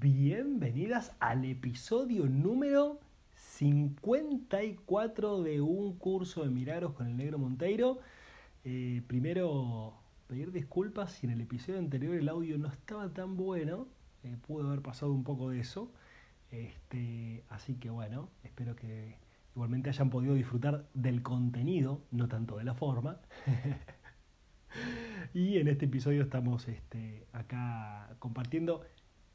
Bienvenidas al episodio número 54 de un curso de milagros con el negro Monteiro. Eh, primero, pedir disculpas si en el episodio anterior el audio no estaba tan bueno. Eh, pudo haber pasado un poco de eso. Este, así que bueno, espero que igualmente hayan podido disfrutar del contenido, no tanto de la forma. y en este episodio estamos este, acá compartiendo.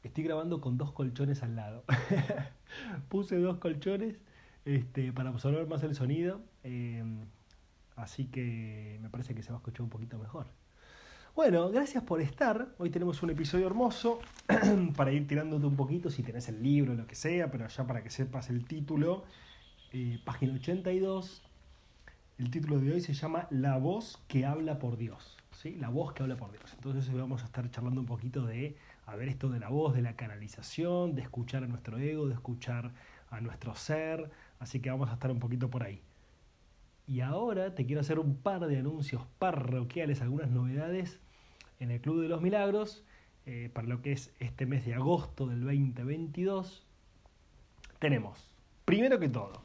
Estoy grabando con dos colchones al lado. Puse dos colchones este, para absorber más el sonido. Em, así que me parece que se va a escuchar un poquito mejor. Bueno, gracias por estar. Hoy tenemos un episodio hermoso para ir tirándote un poquito si tenés el libro, o lo que sea, pero ya para que sepas el título. Eh, página 82, el título de hoy se llama La voz que habla por Dios. ¿sí? La voz que habla por Dios. Entonces hoy vamos a estar charlando un poquito de, a ver, esto de la voz, de la canalización, de escuchar a nuestro ego, de escuchar a nuestro ser. Así que vamos a estar un poquito por ahí. Y ahora te quiero hacer un par de anuncios parroquiales, algunas novedades en el Club de los Milagros eh, para lo que es este mes de agosto del 2022. Tenemos, primero que todo,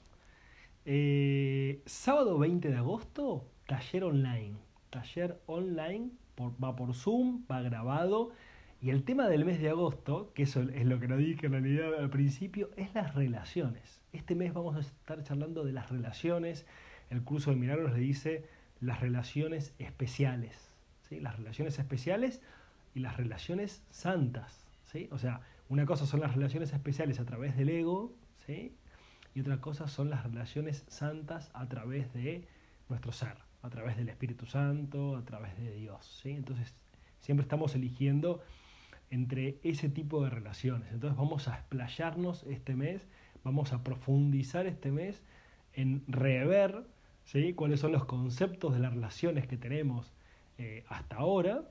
eh, sábado 20 de agosto, taller online. Taller online, va por Zoom, va grabado. Y el tema del mes de agosto, que eso es lo que no dije en realidad al principio, es las relaciones. Este mes vamos a estar charlando de las relaciones. El curso de milagros le dice las relaciones especiales. ¿sí? Las relaciones especiales y las relaciones santas. ¿sí? O sea, una cosa son las relaciones especiales a través del ego, ¿sí? y otra cosa son las relaciones santas a través de nuestro ser, a través del Espíritu Santo, a través de Dios. ¿sí? Entonces, siempre estamos eligiendo entre ese tipo de relaciones. Entonces, vamos a explayarnos este mes, vamos a profundizar este mes en rever ¿sí? cuáles son los conceptos de las relaciones que tenemos eh, hasta ahora,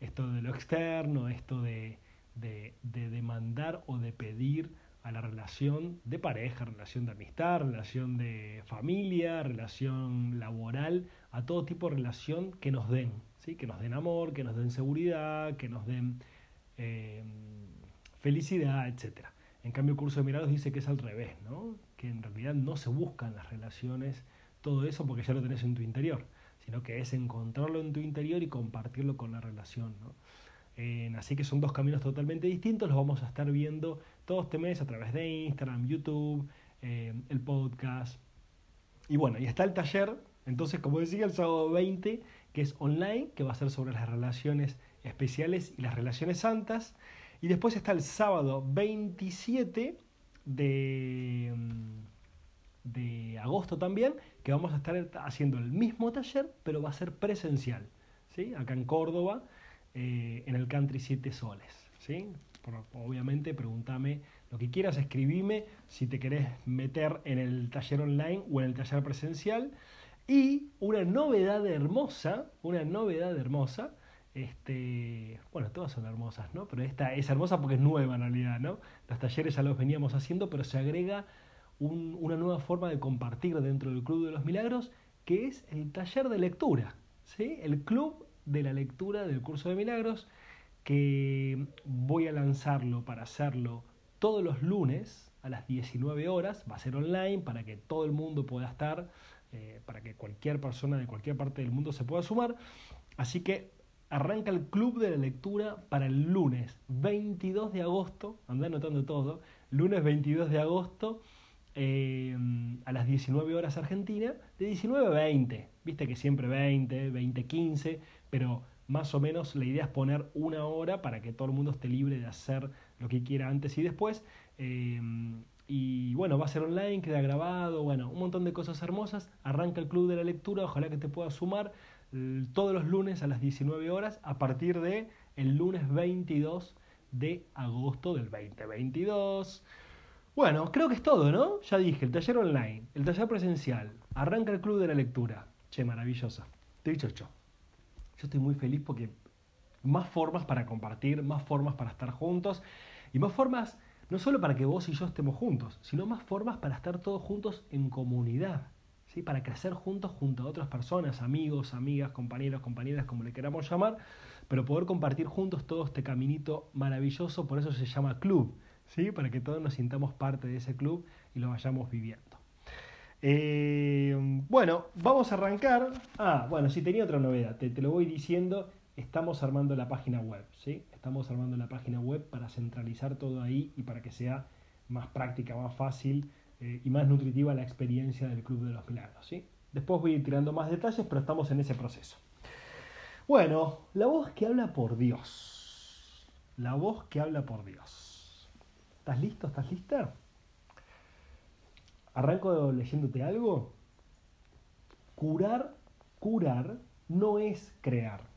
esto de lo externo, esto de, de, de demandar o de pedir a la relación de pareja, relación de amistad, relación de familia, relación laboral, a todo tipo de relación que nos den, ¿sí? que nos den amor, que nos den seguridad, que nos den eh, felicidad, etc. En cambio, el curso de mirados dice que es al revés, ¿no? que en realidad no se buscan las relaciones, todo eso porque ya lo tenés en tu interior, sino que es encontrarlo en tu interior y compartirlo con la relación. ¿no? así que son dos caminos totalmente distintos, los vamos a estar viendo todo este mes a través de Instagram, YouTube, eh, el podcast. Y bueno, y está el taller, entonces como decía, el sábado 20, que es online, que va a ser sobre las relaciones especiales y las relaciones santas. Y después está el sábado 27 de, mm, de agosto también, que vamos a estar haciendo el mismo taller, pero va a ser presencial, ¿sí? acá en Córdoba. Eh, en el Country 7 Soles. ¿sí? obviamente, pregúntame lo que quieras, escribime si te querés meter en el taller online o en el taller presencial. Y una novedad hermosa, una novedad hermosa, este, bueno, todas son hermosas, ¿no? Pero esta es hermosa porque es nueva en realidad, ¿no? Los talleres ya los veníamos haciendo, pero se agrega una nueva forma de compartir dentro del Club de los Milagros, que es el taller de lectura, ¿sí? El club de la lectura del curso de milagros que voy a lanzarlo para hacerlo todos los lunes a las 19 horas. Va a ser online para que todo el mundo pueda estar, eh, para que cualquier persona de cualquier parte del mundo se pueda sumar. Así que arranca el club de la lectura para el lunes 22 de agosto. Anda anotando todo. Lunes 22 de agosto. Eh, a las 19 horas Argentina, de 19 a 20, viste que siempre 20, 20, 15, pero más o menos la idea es poner una hora para que todo el mundo esté libre de hacer lo que quiera antes y después. Eh, y bueno, va a ser online, queda grabado, bueno, un montón de cosas hermosas. Arranca el club de la lectura, ojalá que te puedas sumar. Todos los lunes a las 19 horas a partir de el lunes 22 de agosto del 2022. Bueno, creo que es todo, ¿no? Ya dije, el taller online, el taller presencial, arranca el club de la lectura. Che, maravilloso. Estoy chocho. Yo estoy muy feliz porque más formas para compartir, más formas para estar juntos y más formas no solo para que vos y yo estemos juntos, sino más formas para estar todos juntos en comunidad, ¿sí? para crecer juntos junto a otras personas, amigos, amigas, compañeros, compañeras, como le queramos llamar, pero poder compartir juntos todo este caminito maravilloso, por eso se llama club, ¿sí? para que todos nos sintamos parte de ese club y lo vayamos viviendo. Eh, bueno, vamos a arrancar. Ah, bueno, si tenía otra novedad, te, te lo voy diciendo estamos armando la página web, ¿sí? Estamos armando la página web para centralizar todo ahí y para que sea más práctica, más fácil eh, y más nutritiva la experiencia del Club de los Milagros, ¿sí? Después voy a ir tirando más detalles, pero estamos en ese proceso. Bueno, la voz que habla por Dios. La voz que habla por Dios. ¿Estás listo? ¿Estás lista? Arranco leyéndote algo. Curar, curar no es crear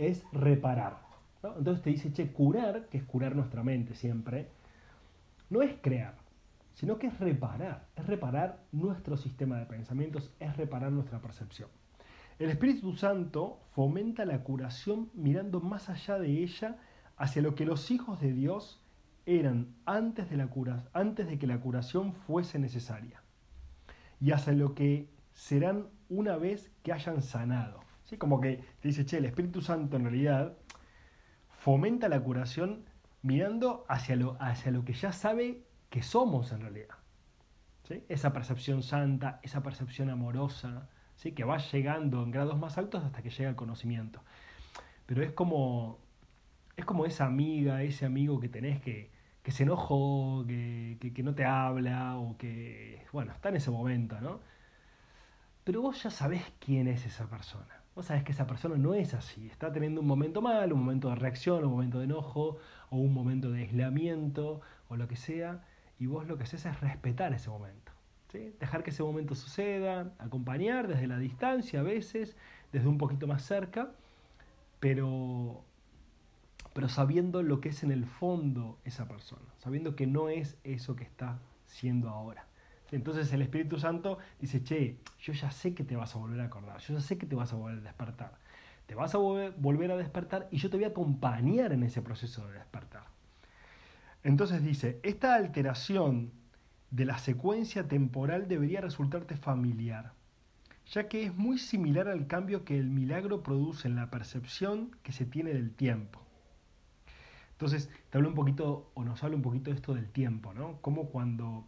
es reparar. Entonces te dice, che, curar, que es curar nuestra mente siempre, no es crear, sino que es reparar, es reparar nuestro sistema de pensamientos, es reparar nuestra percepción. El Espíritu Santo fomenta la curación mirando más allá de ella hacia lo que los hijos de Dios eran antes de, la cura, antes de que la curación fuese necesaria y hacia lo que serán una vez que hayan sanado. Como que te dice, che, el Espíritu Santo en realidad fomenta la curación mirando hacia lo, hacia lo que ya sabe que somos en realidad. ¿sí? Esa percepción santa, esa percepción amorosa, ¿sí? que va llegando en grados más altos hasta que llega al conocimiento. Pero es como, es como esa amiga, ese amigo que tenés que, que se enojó, que, que, que no te habla o que, bueno, está en ese momento, ¿no? Pero vos ya sabés quién es esa persona vos sabés que esa persona no es así, está teniendo un momento mal, un momento de reacción, un momento de enojo, o un momento de aislamiento, o lo que sea, y vos lo que haces es respetar ese momento. ¿sí? Dejar que ese momento suceda, acompañar desde la distancia a veces, desde un poquito más cerca, pero, pero sabiendo lo que es en el fondo esa persona, sabiendo que no es eso que está siendo ahora. Entonces el Espíritu Santo dice, che, yo ya sé que te vas a volver a acordar, yo ya sé que te vas a volver a despertar. Te vas a volver a despertar y yo te voy a acompañar en ese proceso de despertar. Entonces dice, esta alteración de la secuencia temporal debería resultarte familiar, ya que es muy similar al cambio que el milagro produce en la percepción que se tiene del tiempo. Entonces, te hablo un poquito, o nos habla un poquito de esto del tiempo, ¿no? Como cuando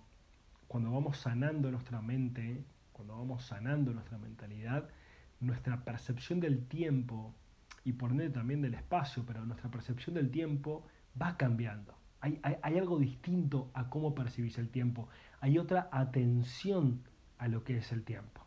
cuando vamos sanando nuestra mente, cuando vamos sanando nuestra mentalidad, nuestra percepción del tiempo y por ende también del espacio, pero nuestra percepción del tiempo va cambiando. Hay, hay, algo distinto a cómo percibís el tiempo. Hay otra atención a lo que es el tiempo.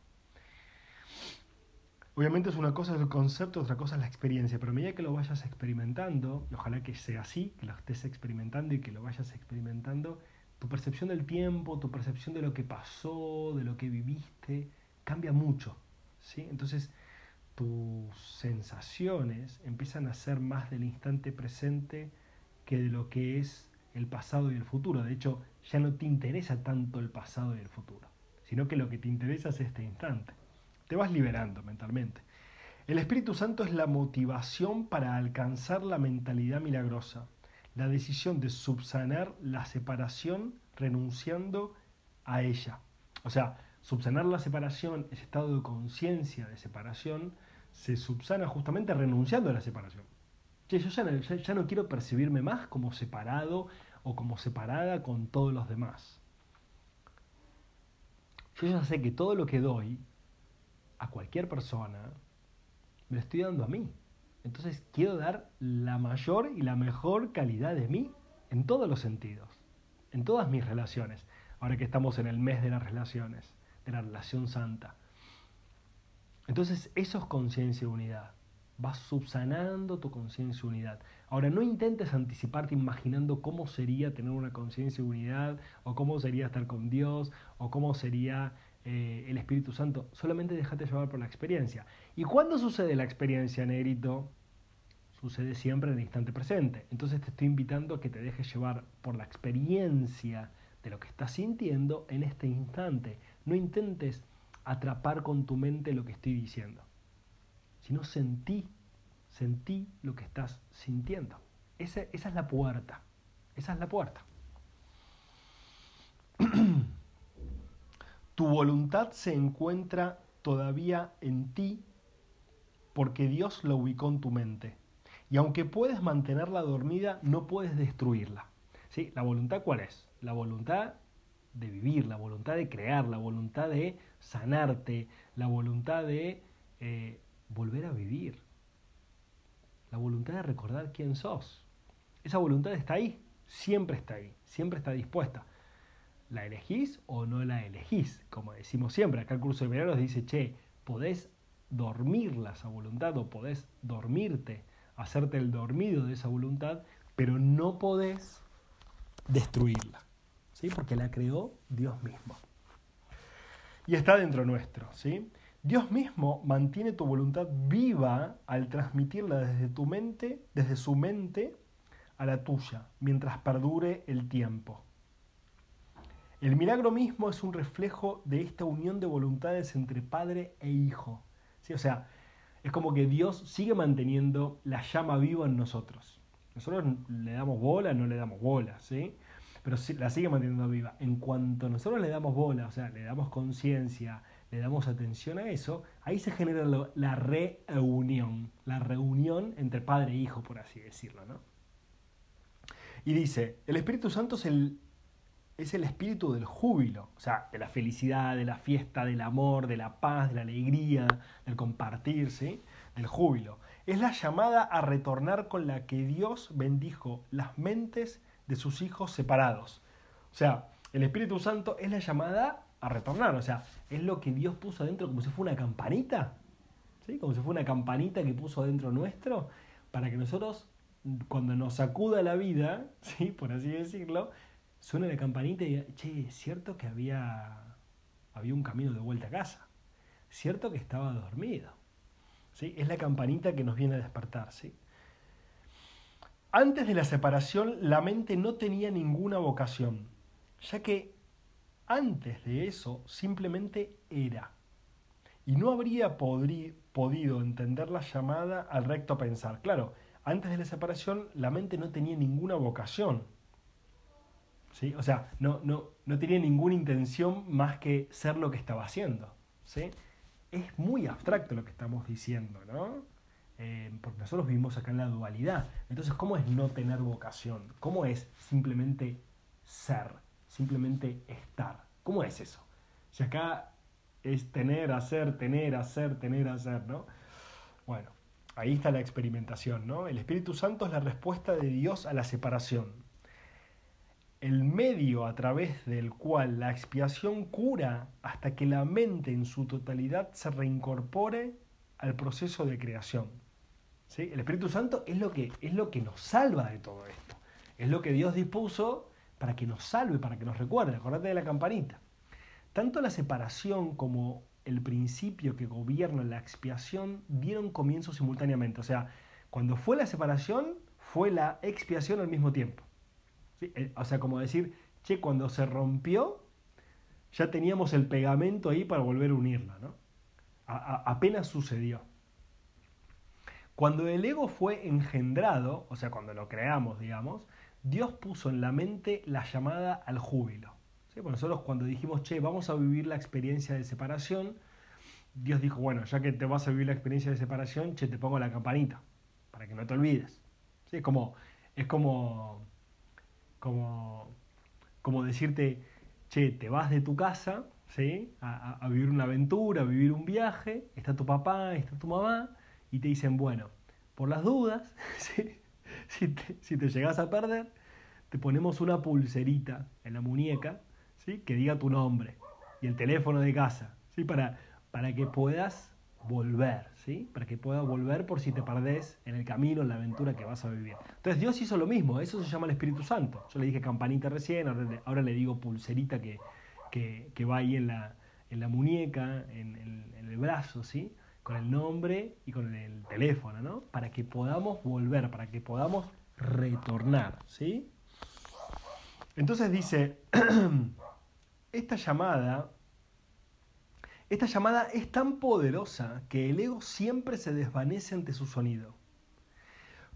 Obviamente es una cosa el concepto, otra cosa es la experiencia, pero a medida que lo vayas experimentando, y ojalá que sea así, que lo estés experimentando y que lo vayas experimentando, tu percepción del tiempo, tu percepción de lo que pasó, de lo que viviste, cambia mucho. ¿sí? Entonces tus sensaciones empiezan a ser más del instante presente que de lo que es el pasado y el futuro. De hecho, ya no te interesa tanto el pasado y el futuro, sino que lo que te interesa es este instante. Te vas liberando mentalmente. El Espíritu Santo es la motivación para alcanzar la mentalidad milagrosa la decisión de subsanar la separación renunciando a ella. O sea, subsanar la separación, ese estado de conciencia de separación, se subsana justamente renunciando a la separación. yo ya no, quiero percibirme más como separado o como separada con todos los demás. Yo ya sé que todo lo que doy a cualquier persona, me lo estoy dando a mí. Entonces quiero dar la mayor y la mejor calidad de mí en todos los sentidos, en todas mis relaciones. Ahora que estamos en el mes de las relaciones, de la relación santa. Entonces eso es conciencia y unidad. Vas subsanando tu conciencia y unidad. Ahora no intentes anticiparte imaginando cómo sería tener una conciencia y unidad, o cómo sería estar con Dios, o cómo sería eh, el Espíritu Santo, solamente déjate llevar por la experiencia. ¿Y cuándo sucede la experiencia, negrito? Sucede siempre en el instante presente. Entonces te estoy invitando a que te dejes llevar por la experiencia de lo que estás sintiendo en este instante. No intentes atrapar con tu mente lo que estoy diciendo, sino sentí, sentí lo que estás sintiendo. esa es la puerta, esa es la puerta. tu voluntad se encuentra todavía en ti porque Dios la ubicó en tu mente. Y aunque puedes mantenerla dormida, no puedes destruirla. ¿Sí? ¿La voluntad cuál es? La voluntad de vivir, la voluntad de crear, la voluntad de sanarte, la voluntad de eh, volver a vivir, la voluntad de recordar quién sos. Esa voluntad está ahí, siempre está ahí, siempre está dispuesta. ¿La elegís o no la elegís? Como decimos siempre, acá el curso de verano dice, che, podés dormirla esa voluntad o podés dormirte, hacerte el dormido de esa voluntad, pero no podés destruirla, ¿sí? porque la creó Dios mismo. Y está dentro nuestro, ¿sí? Dios mismo mantiene tu voluntad viva al transmitirla desde tu mente, desde su mente a la tuya, mientras perdure el tiempo. El milagro mismo es un reflejo de esta unión de voluntades entre padre e hijo. ¿Sí? O sea, es como que Dios sigue manteniendo la llama viva en nosotros. Nosotros le damos bola, no le damos bola, ¿sí? Pero la sigue manteniendo viva. En cuanto nosotros le damos bola, o sea, le damos conciencia, le damos atención a eso, ahí se genera la reunión, la reunión entre padre e hijo, por así decirlo, ¿no? Y dice, el Espíritu Santo es el es el espíritu del júbilo, o sea, de la felicidad, de la fiesta, del amor, de la paz, de la alegría, del compartir, del júbilo. Es la llamada a retornar con la que Dios bendijo las mentes de sus hijos separados. O sea, el Espíritu Santo es la llamada a retornar, o sea, es lo que Dios puso adentro como si fuera una campanita, ¿sí? como si fuera una campanita que puso adentro nuestro, para que nosotros, cuando nos sacuda la vida, ¿sí? por así decirlo, suena la campanita y diga, che, es cierto que había, había un camino de vuelta a casa, cierto que estaba dormido. ¿Sí? Es la campanita que nos viene a despertar. ¿sí? Antes de la separación, la mente no tenía ninguna vocación, ya que antes de eso simplemente era. Y no habría podido entender la llamada al recto pensar. Claro, antes de la separación, la mente no tenía ninguna vocación ¿sí? O sea, no, no, no tenía ninguna intención más que ser lo que estaba haciendo, ¿sí? Es muy abstracto lo que estamos diciendo, ¿no? Eh, porque nosotros vivimos acá en la dualidad. Entonces, ¿cómo es no tener vocación? ¿Cómo es simplemente ser? Simplemente estar. ¿Cómo es eso? Si acá es tener, hacer, tener, hacer, tener, hacer, ¿no? Bueno, ahí está la experimentación, ¿no? El Espíritu Santo es la respuesta de Dios a la separación el medio a través del cual la expiación cura hasta que la mente en su totalidad se reincorpore al proceso de creación. ¿Sí? El Espíritu Santo es lo, que, es lo que nos salva de todo esto. Es lo que Dios dispuso para que nos salve, para que nos recuerde. Acordate de la campanita. Tanto la separación como el principio que gobierna la expiación dieron comienzo simultáneamente. O sea, cuando fue la separación, fue la expiación al mismo tiempo. Eh, o sea, como decir, che, cuando se rompió, ya teníamos el pegamento ahí para volver a unirla, ¿no? apenas sucedió. Cuando el ego fue engendrado, o sea, cuando lo creamos, digamos, Dios puso en la mente la llamada al júbilo. ¿sí? nosotros cuando dijimos, che, vamos a vivir la experiencia de separación, Dios dijo, bueno, ya que te vas a vivir la experiencia de separación, che, te pongo la campanita, para que no te olvides. ¿Sí? Es como, es como como, como decirte, che, te vas de tu casa, ¿sí? A, vivir una aventura, a vivir un viaje, está tu papá, está tu mamá, y te dicen, bueno, por las dudas, si, te, si te llegas a perder, te ponemos una pulserita en la muñeca, ¿sí? Que diga tu nombre y el teléfono de casa, ¿sí? Para, para que puedas volver, ¿sí? Para que puedas volver por si te perdés en el camino, en la aventura que vas a vivir. Entonces Dios hizo lo mismo, eso se llama el Espíritu Santo. Yo le dije campanita recién, ahora le, digo pulserita que, que, va ahí en la, en la muñeca, en, en el brazo, ¿sí? Con el nombre y con el teléfono, ¿no? Para que podamos volver, para que podamos retornar, ¿sí? Entonces dice, esta llamada, esta llamada es tan poderosa que el ego siempre se desvanece ante su sonido.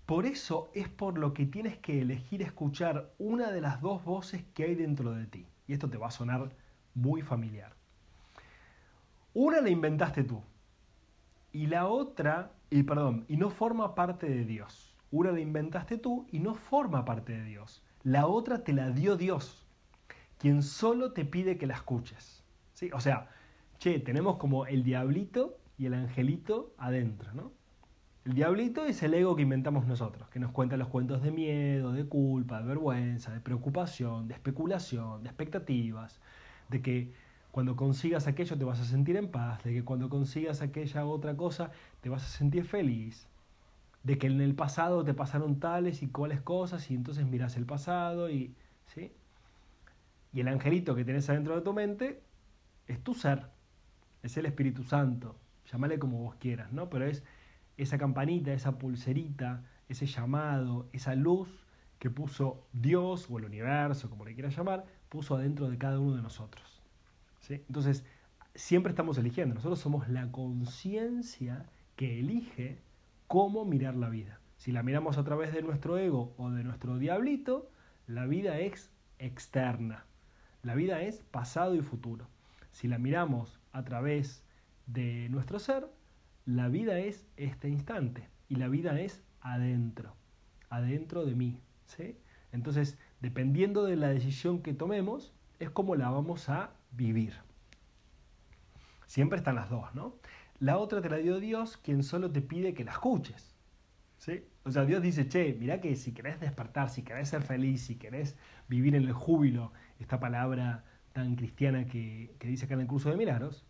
Por eso es por lo que tienes que elegir escuchar una de las dos voces que hay dentro de ti. Y esto te va a sonar muy familiar. Una la inventaste tú y la otra, y perdón, y no forma parte de Dios. Una la inventaste tú y no forma parte de Dios. La otra te la dio Dios, quien solo te pide que la escuches. ¿Sí? O sea, che, tenemos como el diablito y el angelito adentro, ¿no? El diablito es el ego que inventamos nosotros, que nos cuenta los cuentos de miedo, de culpa, de vergüenza, de preocupación, de especulación, de expectativas, de que cuando consigas aquello te vas a sentir en paz, de que cuando consigas aquella otra cosa te vas a sentir feliz, de que en el pasado te pasaron tales y cuales cosas y entonces miras el pasado y ¿sí? Y el angelito que tenés adentro de tu mente es tu ser, es el Espíritu Santo, llámale como vos quieras, ¿no? Pero es esa campanita, esa pulserita, ese llamado, esa luz que puso Dios o el universo, como le quieras llamar, puso adentro de cada uno de nosotros. Entonces, siempre estamos eligiendo. Nosotros somos la conciencia que elige cómo mirar la vida. Si la miramos a través de nuestro ego o de nuestro diablito, la vida es externa. La vida es pasado y futuro. Si la miramos a través de nuestro ser, la vida es este instante y la vida es adentro, adentro de mí. Entonces, dependiendo de la decisión que tomemos, es como la vamos a vivir. Siempre están las dos, ¿no? La otra te la dio Dios, quien solo te pide que la escuches. ¿Sí? O sea, Dios dice, che, mirá que si querés despertar, si querés ser feliz, si querés vivir en el júbilo, esta palabra tan cristiana que, dice acá en el curso de milagros,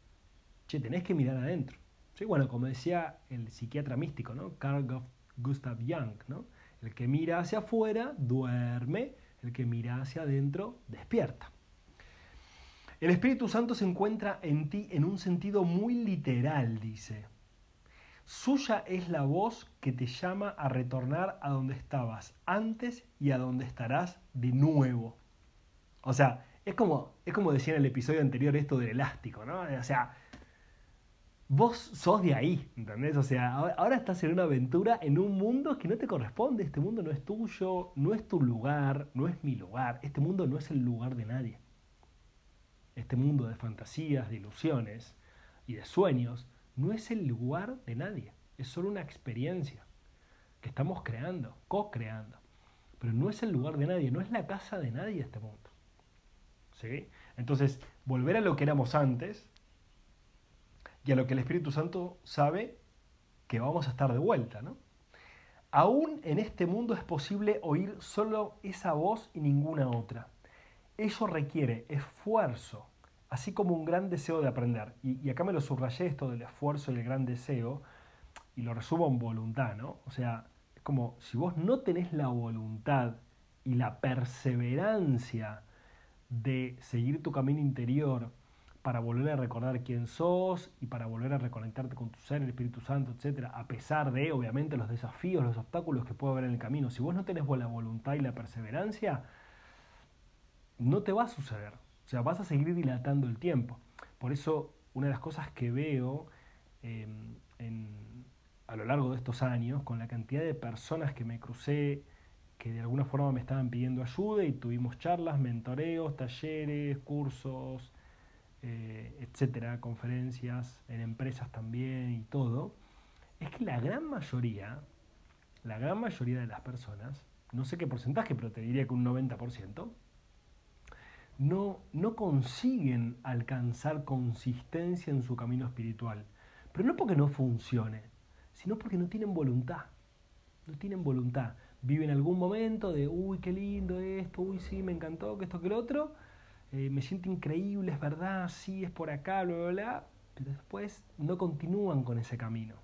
che, tenés que mirar adentro. ¿Sí? Bueno, como decía el psiquiatra místico, ¿no? Carl Gustav Jung, ¿no? El que mira hacia afuera duerme, el que mira hacia adentro despierta. El Espíritu Santo se encuentra en ti en un sentido muy literal, dice. Suya es la voz que te llama a retornar a donde estabas antes y a donde estarás de nuevo. O sea, es como, es como decía en el episodio anterior esto del elástico, ¿no? O sea, vos sos de ahí, ¿entendés? O sea, ahora estás en una aventura en un mundo que no te corresponde. Este mundo no es tuyo, no es tu lugar, no es mi lugar. Este mundo no es el lugar de nadie este mundo de fantasías, de ilusiones y de sueños, no es el lugar de nadie, es solo una experiencia que estamos creando, co-creando. Pero no es el lugar de nadie, no es la casa de nadie este mundo. ¿Sí? Entonces, volver a lo que éramos antes y a lo que el Espíritu Santo sabe que vamos a estar de vuelta, ¿no? Aún en este mundo es posible oír solo esa voz y ninguna otra. Eso requiere esfuerzo, así como un gran deseo de aprender. Y, acá me lo subrayé esto del esfuerzo y el gran deseo, y lo resumo en voluntad, ¿no? O sea, es como si vos no tenés la voluntad y la perseverancia de seguir tu camino interior para volver a recordar quién sos y para volver a reconectarte con tu ser, el Espíritu Santo, etc., a pesar de, obviamente, los desafíos, los obstáculos que puede haber en el camino. Si vos no tenés la voluntad y la perseverancia, no te va a suceder. O sea, vas a seguir dilatando el tiempo. Por eso, una de las cosas que veo em, a lo largo de estos años, con la cantidad de personas que me crucé, que de alguna forma me estaban pidiendo ayuda y tuvimos charlas, mentoreos, talleres, cursos, eh, etcétera, conferencias en empresas también y todo, es que la gran mayoría, la gran mayoría de las personas, no sé qué porcentaje, pero te diría que un 90%, no, no consiguen alcanzar consistencia en su camino espiritual. Pero no porque no funcione, sino porque no tienen voluntad. No tienen voluntad. Viven algún momento de, uy, qué lindo esto, uy, sí, me encantó, que esto, que lo otro. Eh, me siento increíble, es verdad, sí, es por acá, bla, bla, bla. Pero después no continúan con ese camino.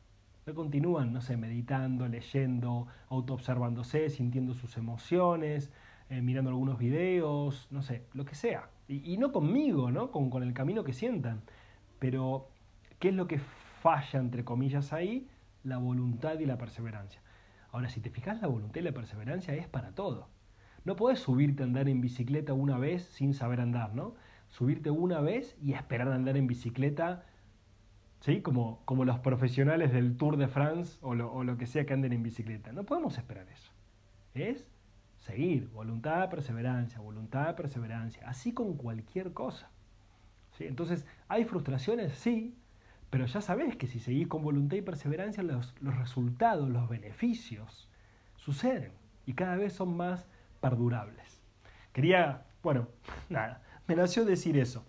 No continúan, no sé, meditando, leyendo, autoobservándose, sintiendo sus emociones, eh, mirando algunos videos, no sé, lo que sea. Y, no conmigo, ¿no? Con, con, el camino que sientan. Pero, ¿qué es lo que falla, entre comillas, ahí? La voluntad y la perseverancia. Ahora, si te fijas, la voluntad y la perseverancia es para todo. No puedes subirte a andar en bicicleta una vez sin saber andar, ¿no? Subirte una vez y esperar a andar en bicicleta, ¿sí? Como, como los profesionales del Tour de France o lo, o lo que sea que anden en bicicleta. No podemos esperar eso. Es seguir, voluntad, perseverancia, voluntad, perseverancia, así con cualquier cosa. ¿Sí? Entonces, ¿hay frustraciones? Sí, pero ya sabes que si seguís con voluntad y perseverancia, los, los resultados, los beneficios suceden y cada vez son más perdurables. Quería, bueno, nada, me nació decir eso,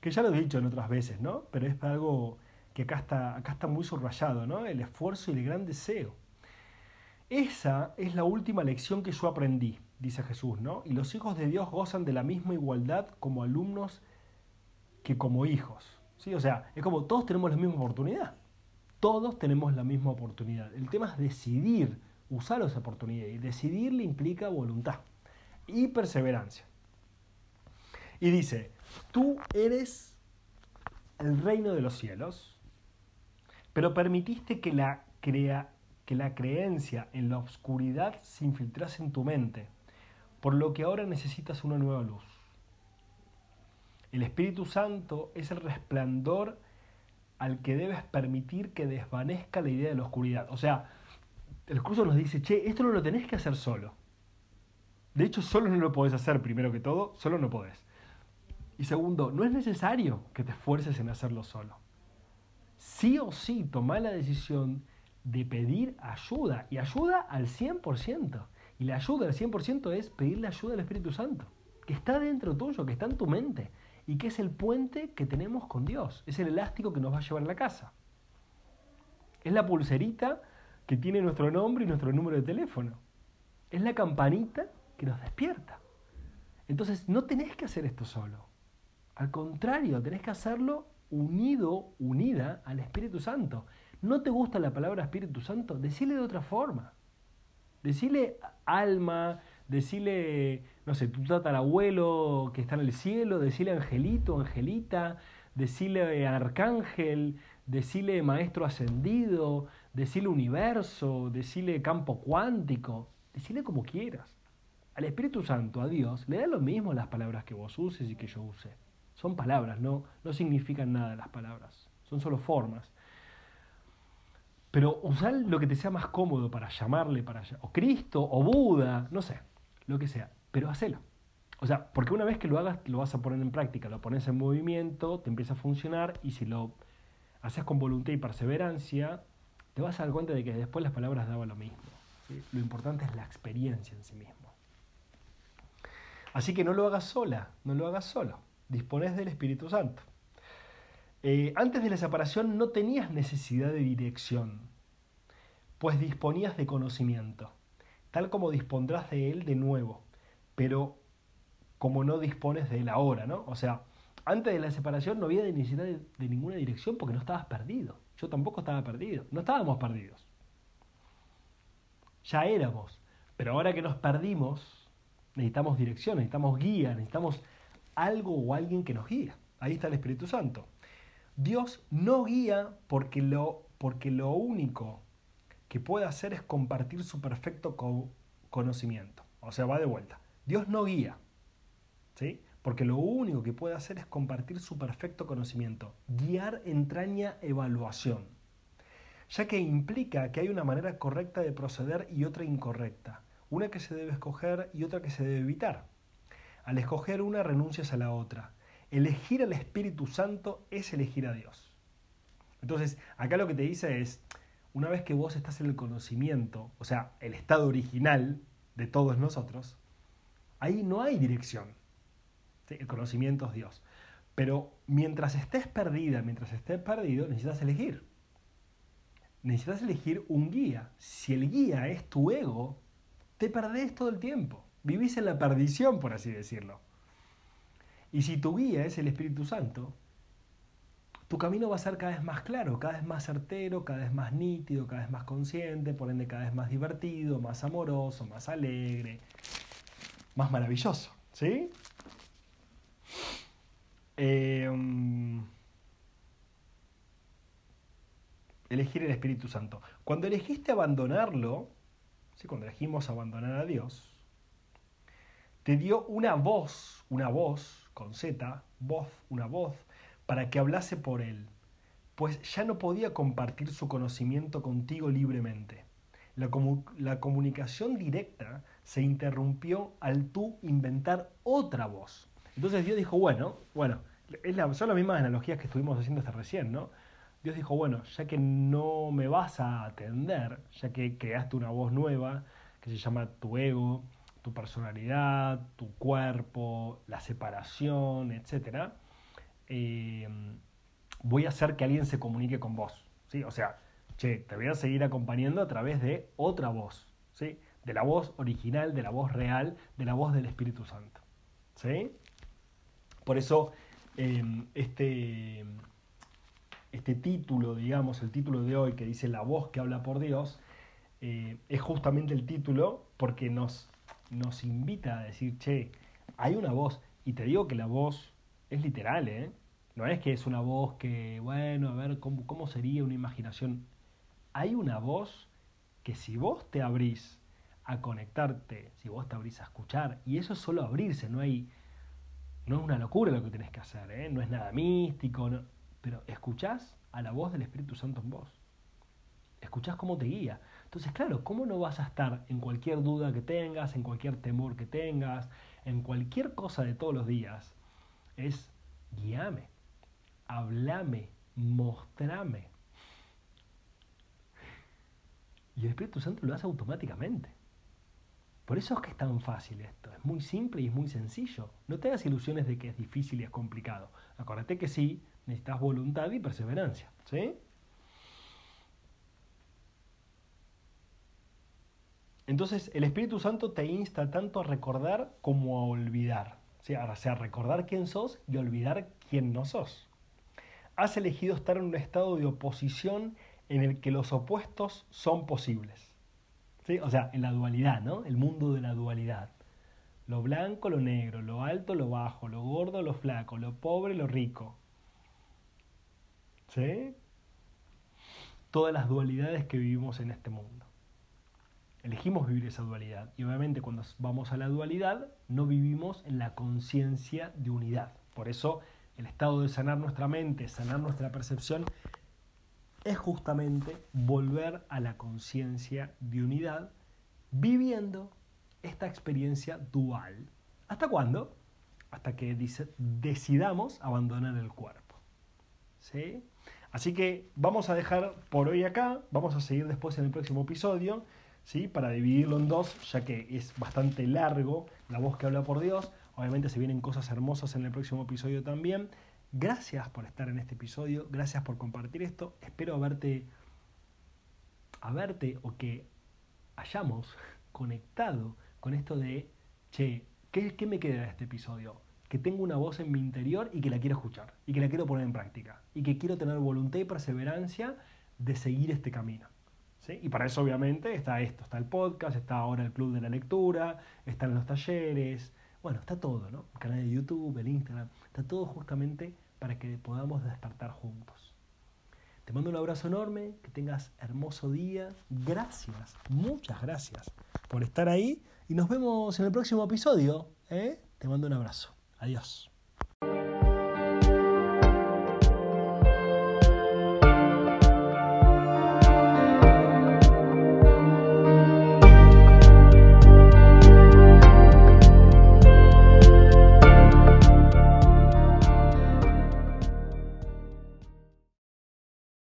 que ya lo he dicho en otras veces, ¿no? Pero es algo que acá está, acá está muy subrayado, ¿no? El esfuerzo y el gran deseo. Esa es la última lección que yo aprendí, dice Jesús, ¿no? Y los hijos de Dios gozan de la misma igualdad como alumnos que como hijos. ¿sí? O sea, es como todos tenemos la misma oportunidad. Todos tenemos la misma oportunidad. El tema es decidir usar esa oportunidad y decidirle implica voluntad y perseverancia. Y dice, tú eres el reino de los cielos, pero permitiste que la, crea, que la creencia en la oscuridad se infiltrase en tu mente, por lo que ahora necesitas una nueva luz. El Espíritu Santo es el resplandor al que debes permitir que desvanezca la idea de la oscuridad. O sea, el curso nos dice, che, esto no lo tenés que hacer solo. De hecho, solo no lo podés hacer, primero que todo, solo no podés. Y segundo, no es necesario que te esfuerces en hacerlo solo. Sí o sí, toma la decisión de pedir ayuda, y ayuda al 100%. Y la ayuda al 100% es pedirle ayuda al Espíritu Santo, que está dentro tuyo, que está en tu mente, y que es el puente que tenemos con Dios, es el elástico que nos va a llevar a la casa. Es la pulserita que tiene nuestro nombre y nuestro número de teléfono. Es la campanita que nos despierta. Entonces no tenés que hacer esto solo. Al contrario, tenés que hacerlo unido, unida al Espíritu Santo. ¿No te gusta la palabra Espíritu Santo? Decile de otra forma. Decile alma, decile, no sé, tu tatarabuelo que está en el cielo, decile angelito, angelita, decile arcángel, decile maestro ascendido, decile universo, decile campo cuántico, decile como quieras. Al Espíritu Santo, a Dios, le da lo mismo las palabras que vos uses y que yo use. Son palabras, no, no significan nada las palabras, son solo formas. Pero usar lo que te sea más cómodo para llamarle para o Cristo, o Buda, no sé, lo que sea, pero hacelo. O sea, porque una vez que lo hagas, lo vas a poner en práctica, lo pones en movimiento, te empieza a funcionar y si lo haces con voluntad y perseverancia, te vas a dar cuenta de que después las palabras daban lo mismo. Lo importante es la experiencia en sí mismo. Así que no lo hagas sola, no lo hagas solo. Dispones del Espíritu Santo. Eh, antes de la separación no tenías necesidad de dirección, pues disponías de conocimiento, tal como dispondrás de él de nuevo, pero como no dispones de él ahora, ¿no? O sea, antes de la separación no había necesidad de ninguna dirección porque no estabas perdido. Yo tampoco estaba perdido. No estábamos perdidos. Ya éramos. Pero ahora que nos perdimos, necesitamos dirección, necesitamos guía, necesitamos algo o alguien que nos guíe. Ahí está el Espíritu Santo. Dios no guía porque lo, porque lo único que puede hacer es compartir su perfecto conocimiento. O sea, va de vuelta. Dios no guía. ¿Sí? porque lo único que puede hacer es compartir su perfecto conocimiento. Guiar entraña evaluación, ya que implica que hay una manera correcta de proceder y otra incorrecta, una que se debe escoger y otra que se debe evitar. Al escoger una renuncias a la otra. Elegir al Espíritu Santo es elegir a Dios. Entonces, acá lo que te dice es, una vez que vos estás en el conocimiento, o sea, el estado original de todos nosotros, ahí no hay dirección el conocimiento es Dios. Pero mientras estés perdida, mientras estés perdido, necesitas elegir. Necesitas elegir un guía. Si el guía es tu ego, te perdés todo el tiempo. Vivís en la perdición, por así decirlo. Y si tu guía es el Espíritu Santo, tu camino va a ser cada vez más claro, cada vez más certero, cada vez más nítido, cada vez más consciente, por ende cada vez más divertido, más amoroso, más alegre, más maravilloso. ¿Sí? Eh, elegir el Espíritu Santo. Cuando elegiste abandonarlo, ¿sí? cuando elegimos abandonar a Dios, te dio una voz, una voz con Z, voz, una voz, para que hablase por él, pues ya no podía compartir su conocimiento contigo libremente. La, la comunicación directa se interrumpió al tú inventar otra voz. Entonces Dios dijo, bueno, bueno, es la, son las mismas analogías que estuvimos haciendo hasta recién, ¿no? Dios dijo, bueno, ya que no me vas a atender, ya que creaste una voz nueva que se llama tu ego, tu personalidad, tu cuerpo, la separación, etc., eh, voy a hacer que alguien se comunique con vos. ¿sí? O sea, che, te voy a seguir acompañando a través de otra voz, ¿sí? de la voz original, de la voz real, de la voz del Espíritu Santo. ¿sí? Por eso, eh, este este título, digamos, el título de hoy que dice La voz que habla por Dios, eh, es justamente el título porque nos, nos invita a decir, che, hay una voz, y te digo que la voz es literal, ¿eh? No es que es una voz que, bueno, a ver, ¿cómo, cómo sería una imaginación? Hay una voz que si vos te abrís a conectarte, si vos te abrís a escuchar, y eso es solo abrirse, no hay, no es una locura lo que tenés que hacer, ¿eh? no es nada místico, no, pero escuchás a la voz del Espíritu Santo en vos. Escuchás cómo te guía. Entonces, claro, ¿cómo no vas a estar en cualquier duda que tengas, en cualquier temor que tengas, en cualquier cosa de todos los días? Es guíame, hablame, mostrame. Y el Espíritu Santo lo hace automáticamente. Por eso es que es tan fácil esto. Es muy simple y es muy sencillo. No te hagas ilusiones de que es difícil y es complicado. Acuérdate que sí, necesitas voluntad y perseverancia. ¿Sí? Entonces el Espíritu Santo te insta tanto a recordar como a olvidar. ¿sí? O sea, recordar quién sos y olvidar quién no sos. Has elegido estar en un estado de oposición en el que los opuestos son posibles. ¿sí? O sea, en la dualidad, ¿no? El mundo de la dualidad. Lo blanco, lo negro, lo alto, lo bajo, lo gordo, lo flaco, lo pobre, lo rico. ¿Sí? Todas las dualidades que vivimos en este mundo. Elegimos vivir esa dualidad. Y obviamente cuando vamos a la dualidad, no vivimos en la conciencia de unidad. Por eso el estado de sanar nuestra mente, sanar nuestra percepción, es justamente volver a la conciencia de unidad, viviendo esta experiencia dual. ¿Hasta cuándo? Hasta que decidamos abandonar el cuerpo. ¿Sí? Así que vamos a dejar por hoy acá, vamos a seguir después en el próximo episodio, ¿sí? para dividirlo en dos, ya que es bastante largo la voz que habla por Dios. Obviamente se vienen cosas hermosas en el próximo episodio también. Gracias por estar en este episodio, gracias por compartir esto. Espero haberte, haberte o que hayamos conectado con esto de, che, ¿qué, qué me queda de este episodio? que tengo una voz en mi interior y que la quiero escuchar y que la quiero poner en práctica y que quiero tener voluntad y perseverancia de seguir este camino. Y para eso obviamente está esto, está el podcast, está ahora el club de la lectura, están los talleres, bueno, está todo, ¿no? El canal de YouTube, el Instagram, está todo justamente para que podamos despertar juntos. Te mando un abrazo enorme, que tengas hermoso día. Gracias, muchas gracias por estar ahí y nos vemos en el próximo episodio. ¿eh? Te mando un abrazo. Adiós.